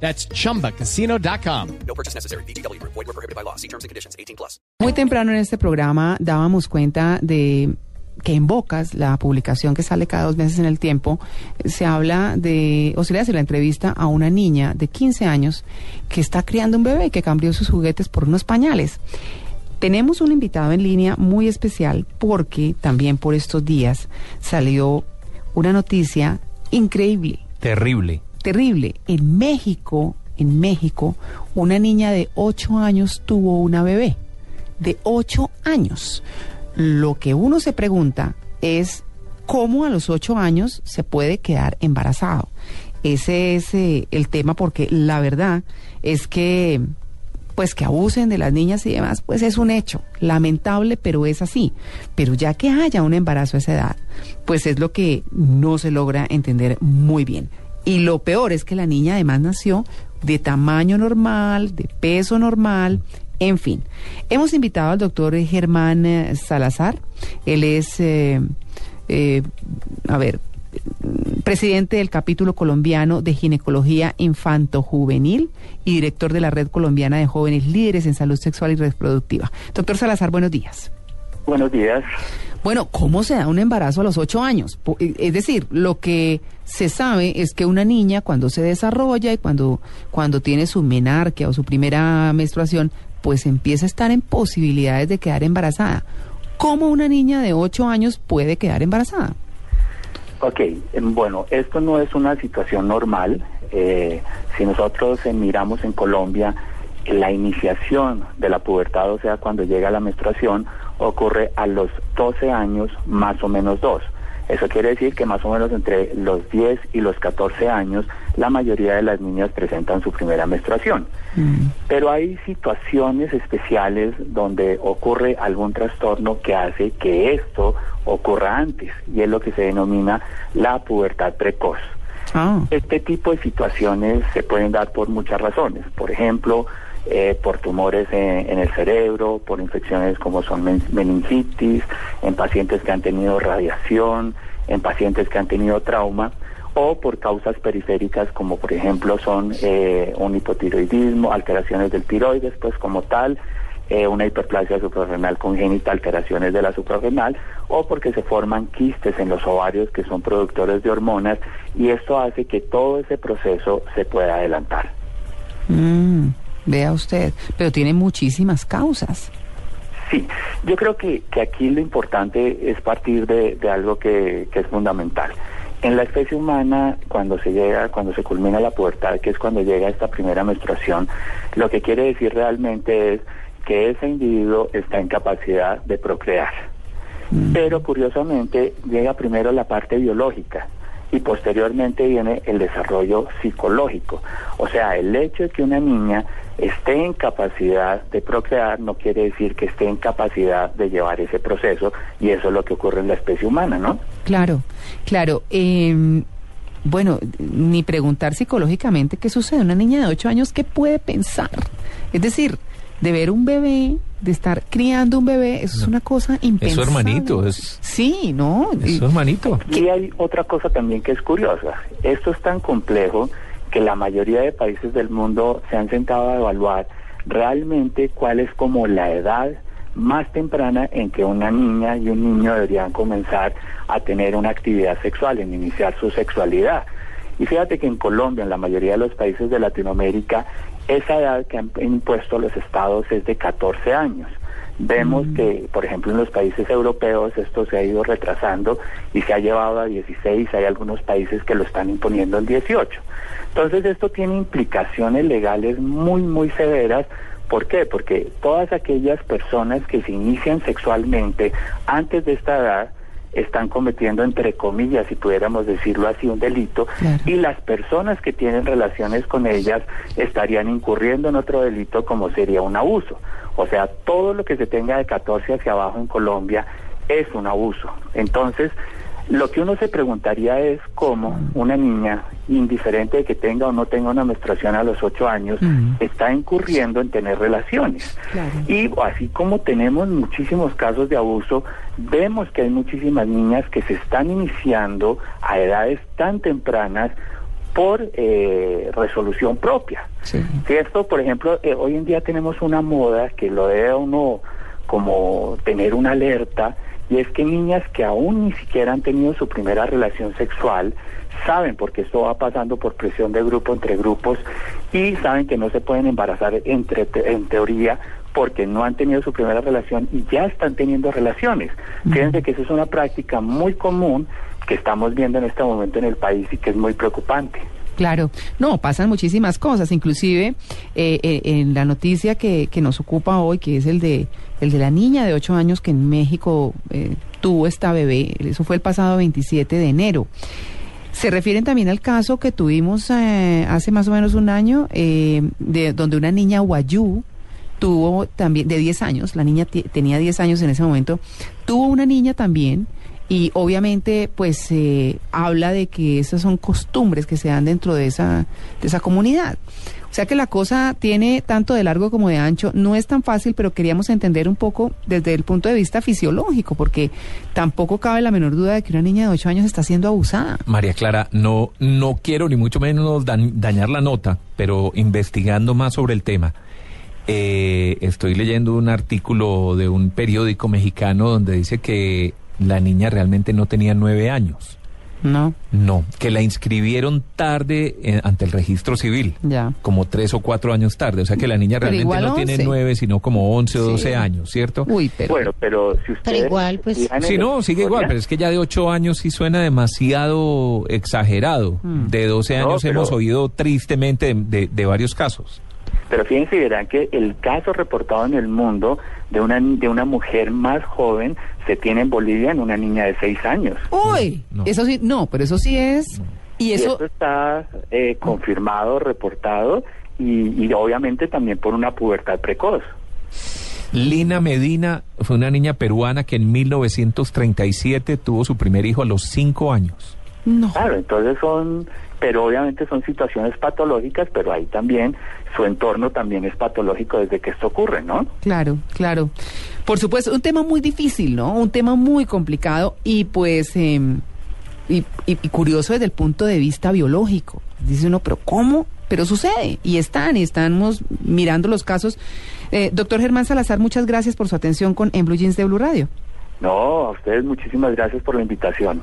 That's chumbacasino.com. No purchase necessary. BGW. Void were prohibited by law. See terms and conditions. 18 plus. Muy temprano en este programa dábamos cuenta de que en Bocas, la publicación que sale cada dos meses en el tiempo, se habla de, o se le hace la entrevista a una niña de 15 años que está criando un bebé y que cambió sus juguetes por unos pañales. Tenemos un invitado en línea muy especial porque también por estos días salió una noticia increíble Terrible. Terrible. En México, en México, una niña de 8 años tuvo una bebé. De 8 años. Lo que uno se pregunta es cómo a los 8 años se puede quedar embarazado. Ese es eh, el tema porque la verdad es que pues que abusen de las niñas y demás, pues es un hecho, lamentable, pero es así. Pero ya que haya un embarazo a esa edad, pues es lo que no se logra entender muy bien. Y lo peor es que la niña además nació de tamaño normal, de peso normal, en fin. Hemos invitado al doctor Germán eh, Salazar. Él es, eh, eh, a ver, presidente del capítulo colombiano de ginecología infanto-juvenil y director de la red colombiana de jóvenes líderes en salud sexual y reproductiva. Doctor Salazar, buenos días. Buenos días. Bueno, ¿cómo se da un embarazo a los ocho años? Eh, Es decir, lo que se sabe es que una niña cuando se desarrolla y cuando, cuando tiene su menarquia o su primera menstruación, pues empieza a estar en posibilidades de quedar embarazada. ¿Cómo una niña de ocho años puede quedar embarazada? Ok, em, bueno, esto no es una situación normal. Eh, si nosotros eh, miramos en Colombia, la iniciación de la pubertad, o sea, cuando llega la menstruación, ocurre a los 12 años, más o menos dos. Eso quiere decir que más o menos entre los 10 y los 14 años, la mayoría de las niñas presentan su primera menstruación. Pero hay situaciones especiales donde ocurre algún trastorno que hace que esto ocurra antes, y es lo que se denomina la pubertad precoz. Ah, Este tipo de situaciones se pueden dar por muchas razones. Por ejemplo, eh, por tumores en, en el cerebro, por infecciones como son men- meningitis, en pacientes que han tenido radiación, en pacientes que han tenido trauma, o por causas periféricas como por ejemplo son eh, un hipotiroidismo, alteraciones del tiroides, pues como tal, eh, una hiperplasia suprarrenal congénita, alteraciones de la suprarrenal, o porque se forman quistes en los ovarios que son productores de hormonas, y esto hace que todo ese proceso se pueda adelantar. mm, vea usted, pero tiene muchísimas causas. Sí, yo creo que, que aquí lo importante es partir de, de algo que, que es fundamental. En la especie humana, cuando se llega, cuando se culmina la pubertad, que es cuando llega esta primera menstruación, lo que quiere decir realmente es que ese individuo está en capacidad de procrear. Pero curiosamente llega primero la parte biológica y posteriormente viene el desarrollo psicológico. O sea, el hecho de que una niña esté en capacidad de procrear no quiere decir que esté en capacidad de llevar ese proceso y eso es lo que ocurre en la especie humana, ¿no? Claro, claro. eh, bueno, ni preguntar psicológicamente qué sucede. Una niña de 8 años, ¿qué puede pensar? Es decir, de ver un bebé, de estar criando un bebé, eso es una cosa Es su impensable. hermanito, es, Sí, ¿no? es su hermanito. Y hay otra cosa también que es curiosa. Esto es tan complejo que la mayoría de países del mundo se han sentado a evaluar realmente cuál es como la edad más temprana en que una niña y un niño deberían comenzar a tener una actividad sexual, en iniciar su sexualidad. Y fíjate que en Colombia, en la mayoría de los países de Latinoamérica, esa edad que han impuesto los estados es de 14 años. Vemos que, por ejemplo, en los países europeos esto se ha ido retrasando y se ha llevado a 16, hay algunos países que lo están imponiendo en 18. Entonces esto tiene implicaciones legales muy, muy severas. ¿Por qué? Porque todas aquellas personas que se inician sexualmente antes de esta edad, están cometiendo, entre comillas, si pudiéramos decirlo así, un delito, Claro. y las personas que tienen relaciones con ellas estarían incurriendo en otro delito como sería un abuso. O sea, todo lo que se tenga de 14 hacia abajo en Colombia es un abuso. Entonces, lo que uno se preguntaría es cómo una niña, indiferente de que tenga o no tenga una menstruación a los 8 años, está incurriendo en tener relaciones. Claro. Y así como tenemos muchísimos casos de abuso, vemos que hay muchísimas niñas que se están iniciando a edades tan tempranas por eh, resolución propia. Sí. Si esto, por ejemplo, eh, hoy en día tenemos una moda que lo debe a uno como tener una alerta, y es que niñas que aún ni siquiera han tenido su primera relación sexual saben, porque esto va pasando por presión de grupo entre grupos, y saben que no se pueden embarazar entre, te- en teoría porque no han tenido su primera relación y ya están teniendo relaciones. Fíjense que eso es una práctica muy común que estamos viendo en este momento en el país y que es muy preocupante. Claro, no, pasan muchísimas cosas, inclusive eh, eh, en la noticia que, que nos ocupa hoy, que es el de, el de la niña de 8 años que en México eh, tuvo esta bebé, eso fue el pasado 27 de enero. Se refieren también al caso que tuvimos eh, hace más o menos un año, eh, de, donde una niña guayú tuvo también, de 10 años, la niña tenía 10 años en ese momento, tuvo una niña también y obviamente pues eh, habla de que esas son costumbres que se dan dentro de esa, de esa comunidad. O sea que la cosa tiene tanto de largo como de ancho, no es tan fácil, pero queríamos entender un poco desde el punto de vista fisiológico, porque tampoco cabe la menor duda de que una niña de 8 años está siendo abusada. María Clara, no, no quiero ni mucho menos dañar la nota, pero investigando más sobre el tema, eh, estoy leyendo un artículo de un periódico mexicano donde dice que la niña realmente no tenía nueve años. No, No, que la inscribieron tarde eh, ante el registro civil. ya. Como tres o cuatro años tarde. O sea que la niña Pero realmente no tiene 11. nueve, sino como once o Sí. doce años, ¿cierto? Uy, pero... Bueno, pero si ustedes... igual, pues- Sí, no, sigue igual, pero es que ya de 8 años sí suena demasiado exagerado. Mm. De 12 No, años pero- hemos oído tristemente de, de- de varios casos. Pero fíjense verán que el caso reportado en el mundo de una, de una mujer más joven se tiene en Bolivia en una niña de seis años. Uy, No. eso sí, no, pero eso sí es... Y Y eso... está eh, confirmado, reportado y, y obviamente también por una pubertad precoz. Lina Medina fue una niña peruana que en 1937 tuvo su primer hijo a los 5 años. No. Claro, entonces son, pero obviamente son situaciones patológicas, pero ahí también su entorno también es patológico desde que esto ocurre, ¿no? Claro, claro. Por supuesto, un tema muy difícil, ¿no? Un tema muy complicado y pues eh, y, y- y curioso desde el punto de vista biológico. Dice uno, pero ¿cómo? Pero sucede y están, y estamos mirando los casos. Eh, doctor Germán Salazar, muchas gracias por su atención con En Blue Jeans de Blue Radio. No, a ustedes muchísimas gracias por la invitación.